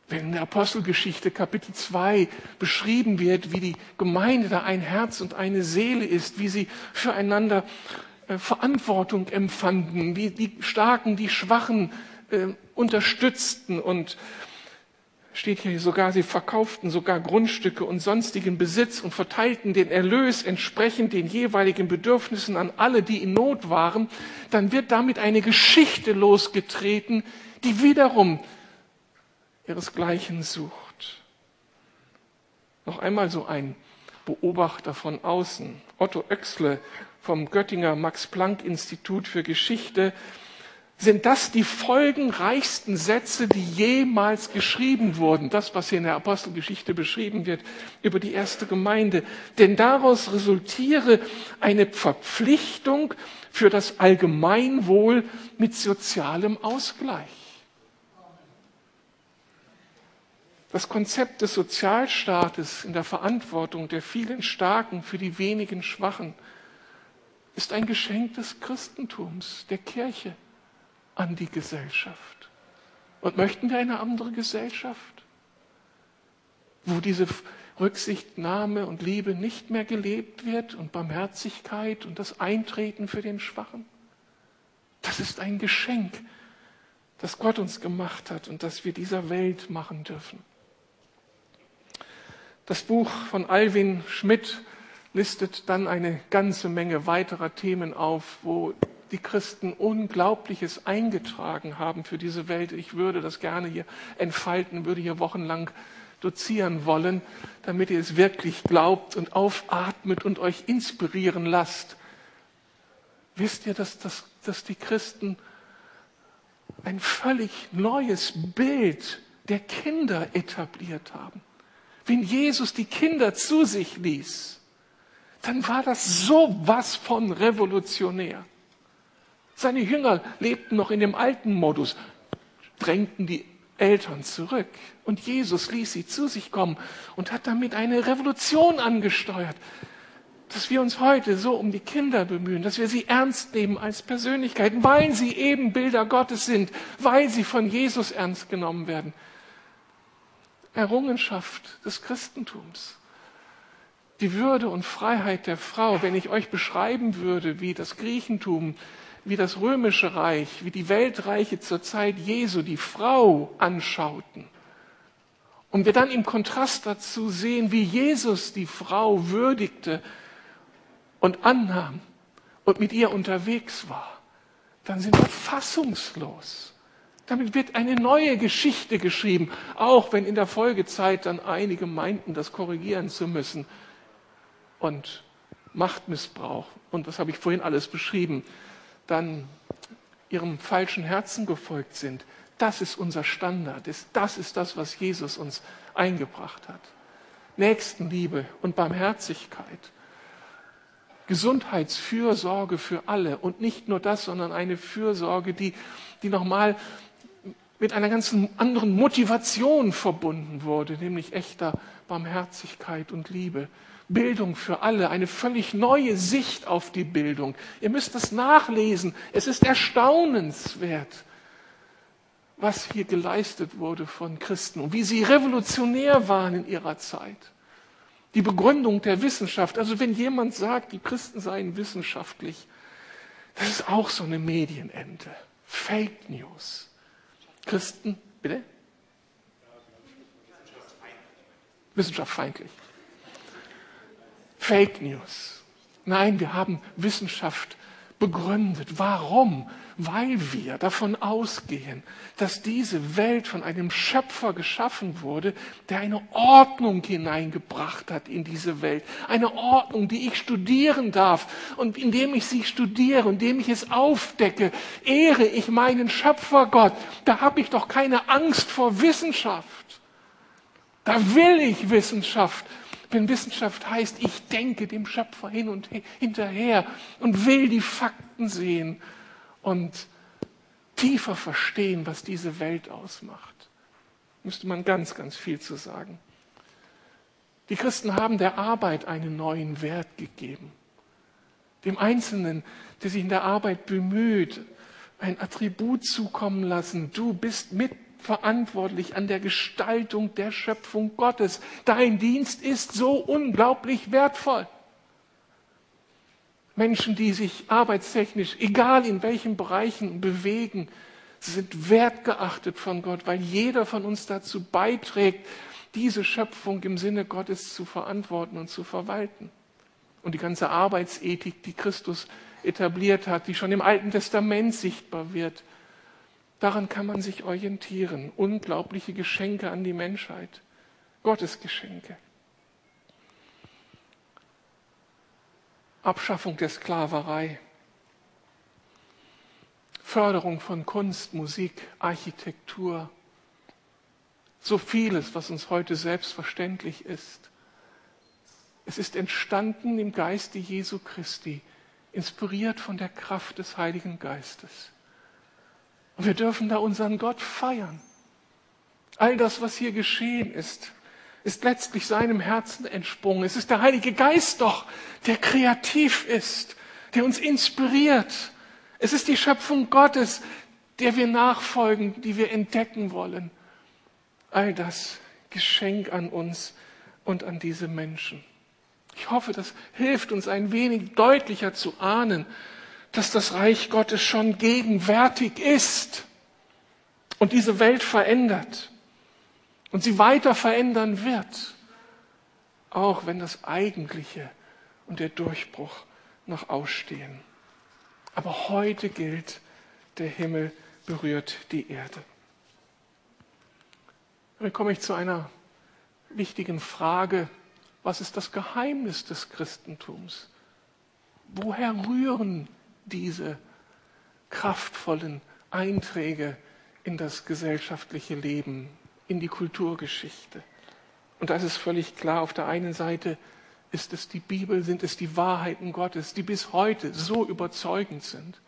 Wenn in der Apostelgeschichte Kapitel 2 beschrieben wird, wie die Gemeinde da ein Herz und eine Seele ist, wie sie füreinander äh, Verantwortung empfanden, wie die Starken die Schwachen äh, unterstützten und steht hier sogar, sie verkauften sogar Grundstücke und sonstigen Besitz und verteilten den Erlös entsprechend den jeweiligen Bedürfnissen an alle, die in Not waren, dann wird damit eine Geschichte losgetreten, die wiederum ihresgleichen sucht. Noch einmal so ein Beobachter von außen, Otto Oechsle vom Göttinger Max-Planck-Institut für Geschichte, sind das die folgenreichsten Sätze, die jemals geschrieben wurden. Das, was hier in der Apostelgeschichte beschrieben wird über die erste Gemeinde. Denn daraus resultiere eine Verpflichtung für das Allgemeinwohl mit sozialem Ausgleich. Das Konzept des Sozialstaates in der Verantwortung der vielen Starken für die wenigen Schwachen ist ein Geschenk des Christentums, der Kirche an die Gesellschaft. Und möchten wir eine andere Gesellschaft, wo diese Rücksichtnahme und Liebe nicht mehr gelebt wird und Barmherzigkeit und das Eintreten für den Schwachen? Das ist ein Geschenk, das Gott uns gemacht hat und das wir dieser Welt machen dürfen. Das Buch von Alwin Schmidt listet dann eine ganze Menge weiterer Themen auf, wo die Christen Unglaubliches eingetragen haben für diese Welt. Ich würde das gerne hier entfalten, würde hier wochenlang dozieren wollen, damit ihr es wirklich glaubt und aufatmet und euch inspirieren lasst. Wisst ihr, dass, dass, dass die Christen ein völlig neues Bild der Kinder etabliert haben? wenn Jesus die Kinder zu sich ließ, dann war das so was von revolutionär. Seine Jünger lebten noch in dem alten Modus, drängten die Eltern zurück. Und Jesus ließ sie zu sich kommen und hat damit eine Revolution angesteuert, dass wir uns heute so um die Kinder bemühen, dass wir sie ernst nehmen als Persönlichkeiten, weil sie eben Bilder Gottes sind, weil sie von Jesus ernst genommen werden. Errungenschaft des Christentums. Die Würde und Freiheit der Frau, wenn ich euch beschreiben würde, wie das Griechentum, wie das römische Reich, wie die Weltreiche zur Zeit Jesu die Frau anschauten, und wir dann im Kontrast dazu sehen, wie Jesus die Frau würdigte und annahm und mit ihr unterwegs war, dann sind wir fassungslos. Damit wird eine neue Geschichte geschrieben, auch wenn in der Folgezeit dann einige meinten, das korrigieren zu müssen. Und Machtmissbrauch und was habe ich vorhin alles beschrieben, dann ihrem falschen Herzen gefolgt sind. Das ist unser Standard. Das ist das, was Jesus uns eingebracht hat. Nächstenliebe und Barmherzigkeit. Gesundheitsfürsorge für alle. Und nicht nur das, sondern eine Fürsorge, die, die nochmal mit einer ganz anderen Motivation verbunden wurde, nämlich echter Barmherzigkeit und Liebe. Bildung für alle, eine völlig neue Sicht auf die Bildung. Ihr müsst das nachlesen. Es ist erstaunenswert, was hier geleistet wurde von Christen und wie sie revolutionär waren in ihrer Zeit. Die Begründung der Wissenschaft. Also wenn jemand sagt, die Christen seien wissenschaftlich, das ist auch so eine Medienente. Fake News. Christen, bitte? Wissenschaftsfeindlich. Fake News. Nein, wir haben Wissenschaft begründet. Warum? Weil wir davon ausgehen, dass diese Welt von einem Schöpfer geschaffen wurde, der eine Ordnung hineingebracht hat in diese Welt. Eine Ordnung, die ich studieren darf. Und indem ich sie studiere, indem ich es aufdecke, ehre ich meinen Schöpfer Gott. Da habe ich doch keine Angst vor Wissenschaft. Da will ich Wissenschaft wenn Wissenschaft heißt, ich denke dem Schöpfer hin und hinterher und will die Fakten sehen und tiefer verstehen, was diese Welt ausmacht, müsste man ganz, ganz viel zu sagen. Die Christen haben der Arbeit einen neuen Wert gegeben. Dem Einzelnen, der sich in der Arbeit bemüht, ein Attribut zukommen lassen. Du bist mit verantwortlich an der Gestaltung der Schöpfung Gottes. Dein Dienst ist so unglaublich wertvoll. Menschen, die sich arbeitstechnisch, egal in welchen Bereichen bewegen, sind wertgeachtet von Gott, weil jeder von uns dazu beiträgt, diese Schöpfung im Sinne Gottes zu verantworten und zu verwalten. Und die ganze Arbeitsethik, die Christus etabliert hat, die schon im Alten Testament sichtbar wird, Daran kann man sich orientieren. Unglaubliche Geschenke an die Menschheit. Gottes Geschenke. Abschaffung der Sklaverei. Förderung von Kunst, Musik, Architektur. So vieles, was uns heute selbstverständlich ist. Es ist entstanden im Geiste Jesu Christi, inspiriert von der Kraft des Heiligen Geistes. Und wir dürfen da unseren Gott feiern. All das, was hier geschehen ist, ist letztlich seinem Herzen entsprungen. Es ist der Heilige Geist doch, der kreativ ist, der uns inspiriert. Es ist die Schöpfung Gottes, der wir nachfolgen, die wir entdecken wollen. All das Geschenk an uns und an diese Menschen. Ich hoffe, das hilft uns ein wenig deutlicher zu ahnen, dass das Reich Gottes schon gegenwärtig ist und diese Welt verändert und sie weiter verändern wird, auch wenn das Eigentliche und der Durchbruch noch ausstehen. Aber heute gilt, der Himmel berührt die Erde. Dann komme ich zu einer wichtigen Frage. Was ist das Geheimnis des Christentums? Woher rühren diese kraftvollen Einträge in das gesellschaftliche Leben, in die Kulturgeschichte. Und da ist völlig klar, auf der einen Seite ist es die Bibel, sind es die Wahrheiten Gottes, die bis heute so überzeugend sind.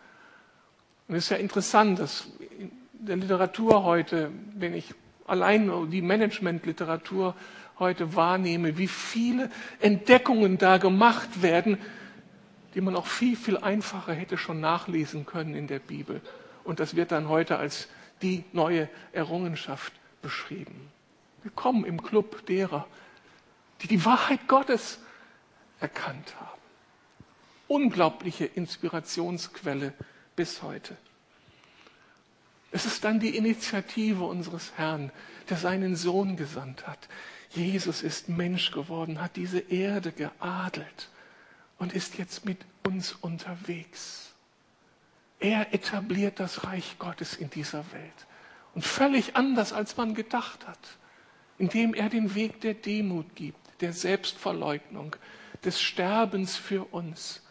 Und es ist ja interessant, dass in der Literatur heute, wenn ich allein die Managementliteratur heute wahrnehme, wie viele Entdeckungen da gemacht werden, die man auch viel, viel einfacher hätte schon nachlesen können in der Bibel. Und das wird dann heute als die neue Errungenschaft beschrieben. Willkommen im Club derer, die die Wahrheit Gottes erkannt haben. Unglaubliche Inspirationsquelle bis heute. Es ist dann die Initiative unseres Herrn, der seinen Sohn gesandt hat. Jesus ist Mensch geworden, hat diese Erde geadelt und ist jetzt mit uns unterwegs. Er etabliert das Reich Gottes in dieser Welt. Und völlig anders, als man gedacht hat, indem er den Weg der Demut gibt, der Selbstverleugnung, des Sterbens für uns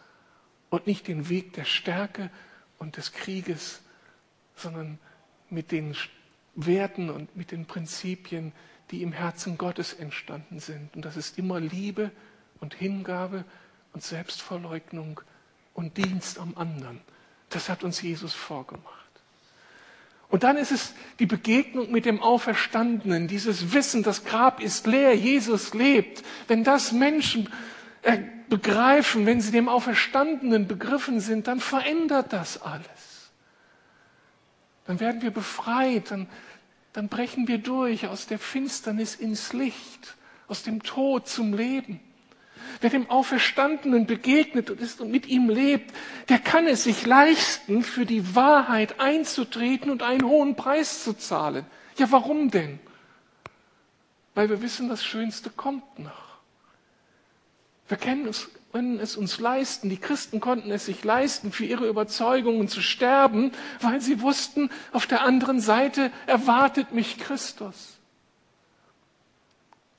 und nicht den Weg der Stärke und des Krieges, sondern mit den Werten und mit den Prinzipien, die im Herzen Gottes entstanden sind. Und das ist immer Liebe und Hingabe und Selbstverleugnung und Dienst am anderen. Das hat uns Jesus vorgemacht. Und dann ist es die Begegnung mit dem Auferstandenen, dieses Wissen, das Grab ist leer, Jesus lebt. Wenn das Menschen äh, begreifen, wenn sie dem Auferstandenen begriffen sind, dann verändert das alles. Dann werden wir befreit, dann, dann brechen wir durch aus der Finsternis ins Licht, aus dem Tod zum Leben. Wer dem Auferstandenen begegnet und ist und mit ihm lebt, der kann es sich leisten, für die Wahrheit einzutreten und einen hohen Preis zu zahlen. Ja, warum denn? Weil wir wissen, das Schönste kommt noch. Wir können es, können es uns leisten. Die Christen konnten es sich leisten, für ihre Überzeugungen zu sterben, weil sie wussten, auf der anderen Seite erwartet mich Christus.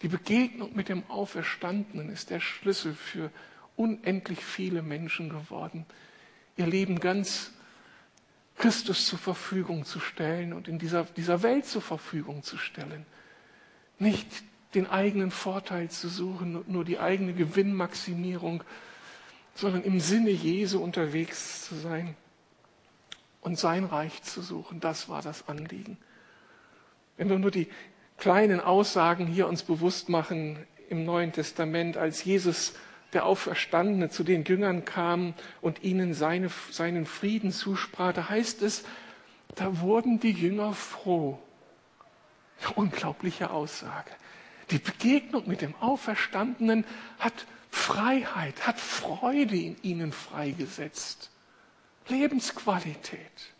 Die Begegnung mit dem Auferstandenen ist der Schlüssel für unendlich viele Menschen geworden, ihr Leben ganz Christus zur Verfügung zu stellen und in dieser, dieser Welt zur Verfügung zu stellen. Nicht den eigenen Vorteil zu suchen nur die eigene Gewinnmaximierung, sondern im Sinne Jesu unterwegs zu sein und sein Reich zu suchen. Das war das Anliegen. Wenn wir nur die kleinen Aussagen hier uns bewusst machen im Neuen Testament, als Jesus der Auferstandene zu den Jüngern kam und ihnen seine, seinen Frieden zusprach, da heißt es, da wurden die Jünger froh. Unglaubliche Aussage. Die Begegnung mit dem Auferstandenen hat Freiheit, hat Freude in ihnen freigesetzt. Lebensqualität.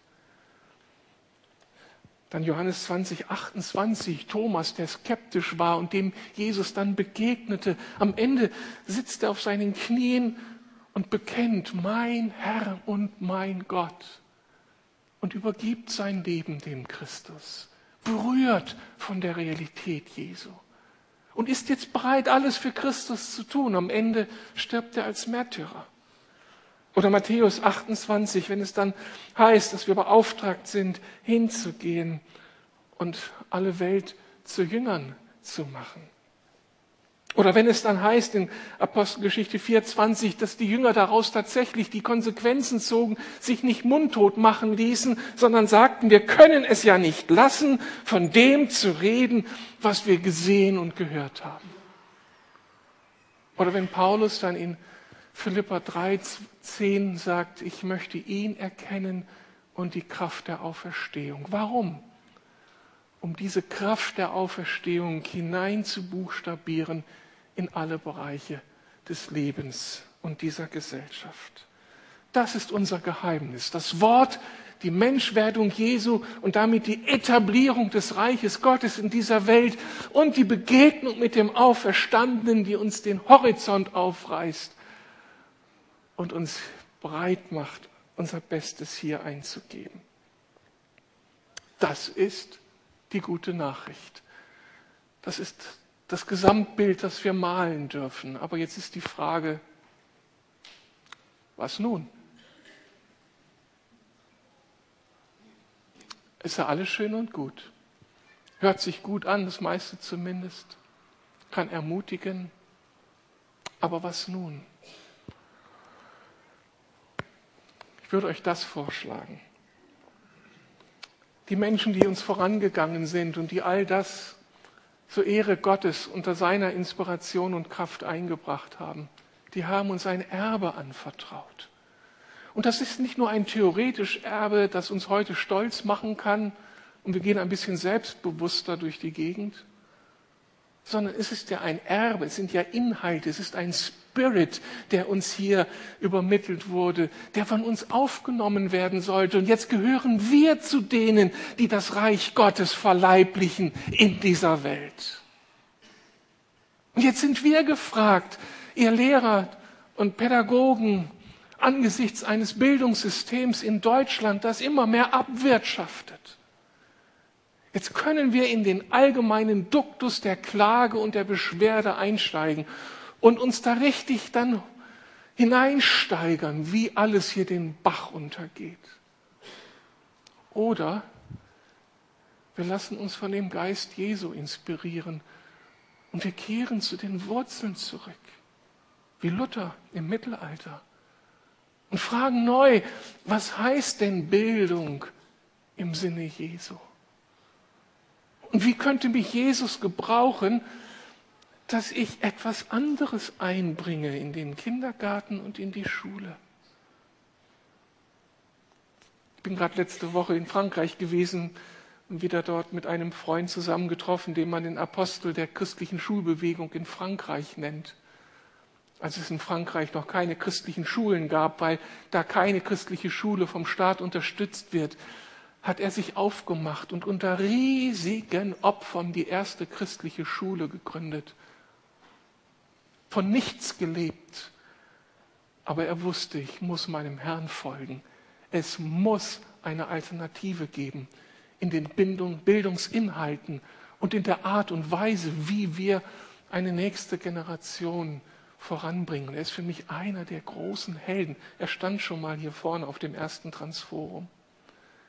Dann Johannes 20, 28, Thomas, der skeptisch war und dem Jesus dann begegnete. Am Ende sitzt er auf seinen Knien und bekennt, mein Herr und mein Gott. Und übergibt sein Leben dem Christus. Berührt von der Realität Jesu. Und ist jetzt bereit, alles für Christus zu tun. Am Ende stirbt er als Märtyrer. Oder Matthäus 28, wenn es dann heißt, dass wir beauftragt sind, hinzugehen und alle Welt zu Jüngern zu machen. Oder wenn es dann heißt in Apostelgeschichte 4.20, dass die Jünger daraus tatsächlich die Konsequenzen zogen, sich nicht mundtot machen ließen, sondern sagten, wir können es ja nicht lassen, von dem zu reden, was wir gesehen und gehört haben. Oder wenn Paulus dann in Philippa 3,10 sagt, ich möchte ihn erkennen und die Kraft der Auferstehung. Warum? Um diese Kraft der Auferstehung hinein zu buchstabieren in alle Bereiche des Lebens und dieser Gesellschaft. Das ist unser Geheimnis. Das Wort, die Menschwerdung Jesu und damit die Etablierung des Reiches Gottes in dieser Welt und die Begegnung mit dem Auferstandenen, die uns den Horizont aufreißt und uns bereit macht, unser Bestes hier einzugeben. Das ist die gute Nachricht. Das ist das Gesamtbild, das wir malen dürfen. Aber jetzt ist die Frage, was nun? Ist ja alles schön und gut. Hört sich gut an, das meiste zumindest. Kann ermutigen. Aber was nun? Ich würde euch das vorschlagen. Die Menschen, die uns vorangegangen sind und die all das zur Ehre Gottes unter seiner Inspiration und Kraft eingebracht haben, die haben uns ein Erbe anvertraut. Und das ist nicht nur ein theoretisch Erbe, das uns heute stolz machen kann und wir gehen ein bisschen selbstbewusster durch die Gegend, sondern es ist ja ein Erbe, es sind ja Inhalte, es ist ein Spirit, der uns hier übermittelt wurde, der von uns aufgenommen werden sollte. Und jetzt gehören wir zu denen, die das Reich Gottes verleiblichen in dieser Welt. Und jetzt sind wir gefragt, ihr Lehrer und Pädagogen, angesichts eines Bildungssystems in Deutschland, das immer mehr abwirtschaftet. Jetzt können wir in den allgemeinen Duktus der Klage und der Beschwerde einsteigen und uns da richtig dann hineinsteigern, wie alles hier den Bach untergeht. Oder wir lassen uns von dem Geist Jesu inspirieren und wir kehren zu den Wurzeln zurück. wie Luther im Mittelalter und fragen neu, was heißt denn Bildung im Sinne Jesu? Und wie könnte mich Jesus gebrauchen, dass ich etwas anderes einbringe in den Kindergarten und in die Schule? Ich bin gerade letzte Woche in Frankreich gewesen und wieder dort mit einem Freund zusammengetroffen, den man den Apostel der christlichen Schulbewegung in Frankreich nennt. Als es in Frankreich noch keine christlichen Schulen gab, weil da keine christliche Schule vom Staat unterstützt wird, hat er sich aufgemacht und unter riesigen Opfern die erste christliche Schule gegründet. Von nichts gelebt. Aber er wusste, ich muss meinem Herrn folgen. Es muss eine Alternative geben in den Bindung, Bildungsinhalten und in der Art und Weise, wie wir eine nächste Generation voranbringen. Er ist für mich einer der großen Helden. Er stand schon mal hier vorne auf dem ersten Transforum.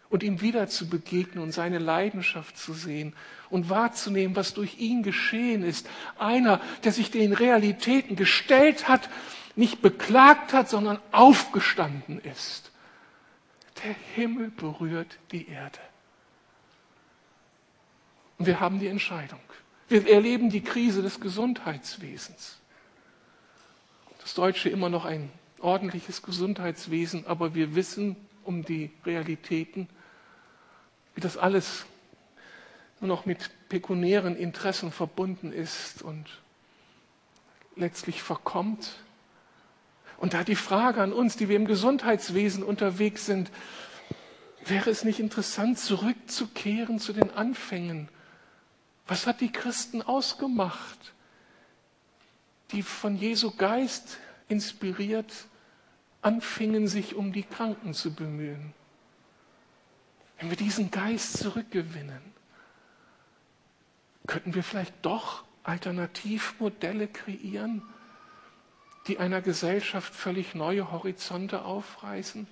Und ihm wieder zu begegnen und seine Leidenschaft zu sehen und wahrzunehmen, was durch ihn geschehen ist. Einer, der sich den Realitäten gestellt hat, nicht beklagt hat, sondern aufgestanden ist. Der Himmel berührt die Erde. Und wir haben die Entscheidung. Wir erleben die Krise des Gesundheitswesens. Das Deutsche immer noch ein ordentliches Gesundheitswesen, aber wir wissen um die Realitäten, wie das alles nur noch mit pekuniären Interessen verbunden ist und letztlich verkommt. Und da die Frage an uns, die wir im Gesundheitswesen unterwegs sind, wäre es nicht interessant, zurückzukehren zu den Anfängen was hat die Christen ausgemacht, die von Jesu Geist inspiriert anfingen, sich um die Kranken zu bemühen? Wenn wir diesen Geist zurückgewinnen, könnten wir vielleicht doch Alternativmodelle kreieren, die einer Gesellschaft völlig neue Horizonte aufreißen?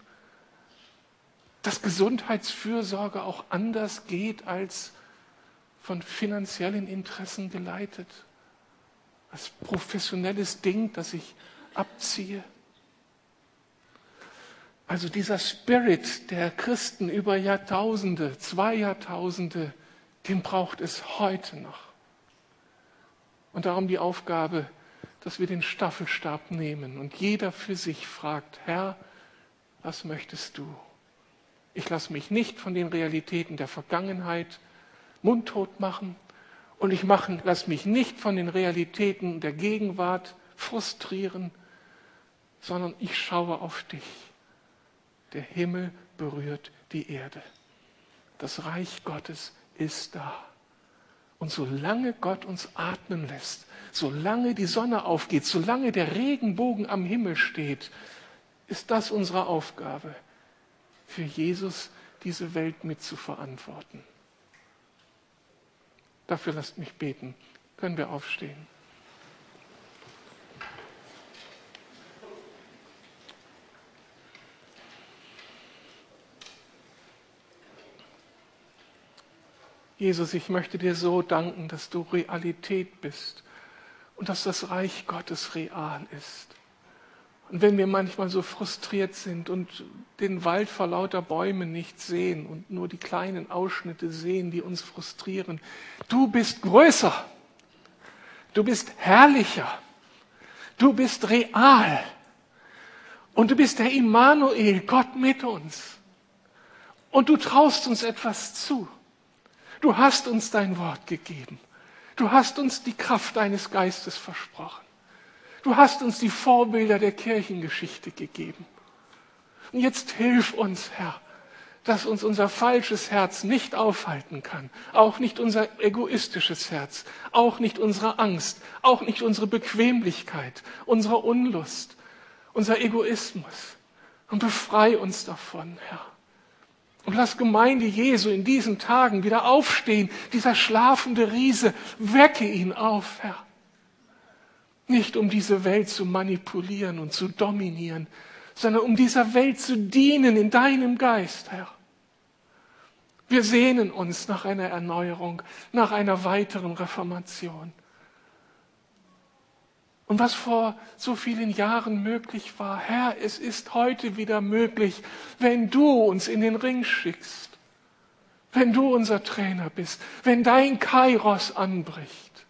Dass Gesundheitsfürsorge auch anders geht als von finanziellen Interessen geleitet, als professionelles Ding, das ich abziehe. Also dieser Spirit der Christen über Jahrtausende, zwei Jahrtausende, den braucht es heute noch. Und darum die Aufgabe, dass wir den Staffelstab nehmen und jeder für sich fragt, Herr, was möchtest du? Ich lasse mich nicht von den Realitäten der Vergangenheit mundtot machen und ich machen, lass mich nicht von den Realitäten der Gegenwart frustrieren, sondern ich schaue auf dich. Der Himmel berührt die Erde. Das Reich Gottes ist da. Und solange Gott uns atmen lässt, solange die Sonne aufgeht, solange der Regenbogen am Himmel steht, ist das unsere Aufgabe, für Jesus diese Welt mitzuverantworten. Dafür lasst mich beten. Können wir aufstehen? Jesus, ich möchte dir so danken, dass du Realität bist und dass das Reich Gottes real ist. Und wenn wir manchmal so frustriert sind und den Wald vor lauter Bäumen nicht sehen und nur die kleinen Ausschnitte sehen, die uns frustrieren, du bist größer, du bist herrlicher, du bist real und du bist der Immanuel, Gott mit uns. Und du traust uns etwas zu. Du hast uns dein Wort gegeben. Du hast uns die Kraft deines Geistes versprochen. Du hast uns die Vorbilder der Kirchengeschichte gegeben. Und jetzt hilf uns, Herr, dass uns unser falsches Herz nicht aufhalten kann, auch nicht unser egoistisches Herz, auch nicht unsere Angst, auch nicht unsere Bequemlichkeit, unsere Unlust, unser Egoismus. Und befrei uns davon, Herr. Und lass Gemeinde Jesu in diesen Tagen wieder aufstehen, dieser schlafende Riese, wecke ihn auf, Herr. Nicht um diese Welt zu manipulieren und zu dominieren, sondern um dieser Welt zu dienen in deinem Geist, Herr. Wir sehnen uns nach einer Erneuerung, nach einer weiteren Reformation. Und was vor so vielen Jahren möglich war, Herr, es ist heute wieder möglich, wenn du uns in den Ring schickst, wenn du unser Trainer bist, wenn dein Kairos anbricht.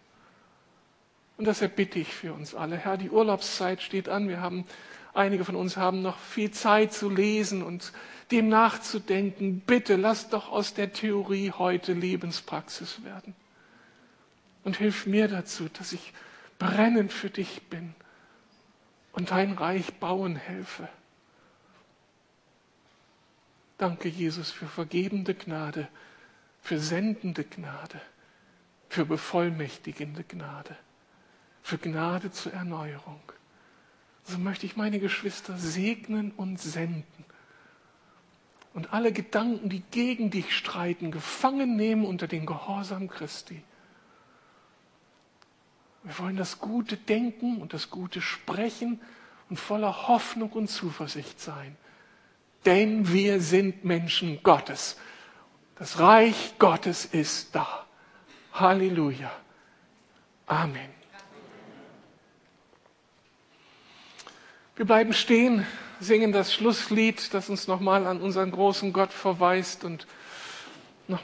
Und das erbitte ich für uns alle. Herr, die Urlaubszeit steht an. Wir haben, einige von uns haben noch viel Zeit zu lesen und dem nachzudenken. Bitte lass doch aus der Theorie heute Lebenspraxis werden. Und hilf mir dazu, dass ich brennend für dich bin und dein Reich bauen helfe. Danke, Jesus, für vergebende Gnade, für sendende Gnade, für bevollmächtigende Gnade, für Gnade zur Erneuerung. So möchte ich meine Geschwister segnen und senden und alle Gedanken, die gegen dich streiten, gefangen nehmen unter den Gehorsam Christi. Wir wollen das Gute denken und das Gute sprechen und voller Hoffnung und Zuversicht sein. Denn wir sind Menschen Gottes. Das Reich Gottes ist da. Halleluja. Amen. Wir bleiben stehen, singen das Schlusslied, das uns nochmal an unseren großen Gott verweist und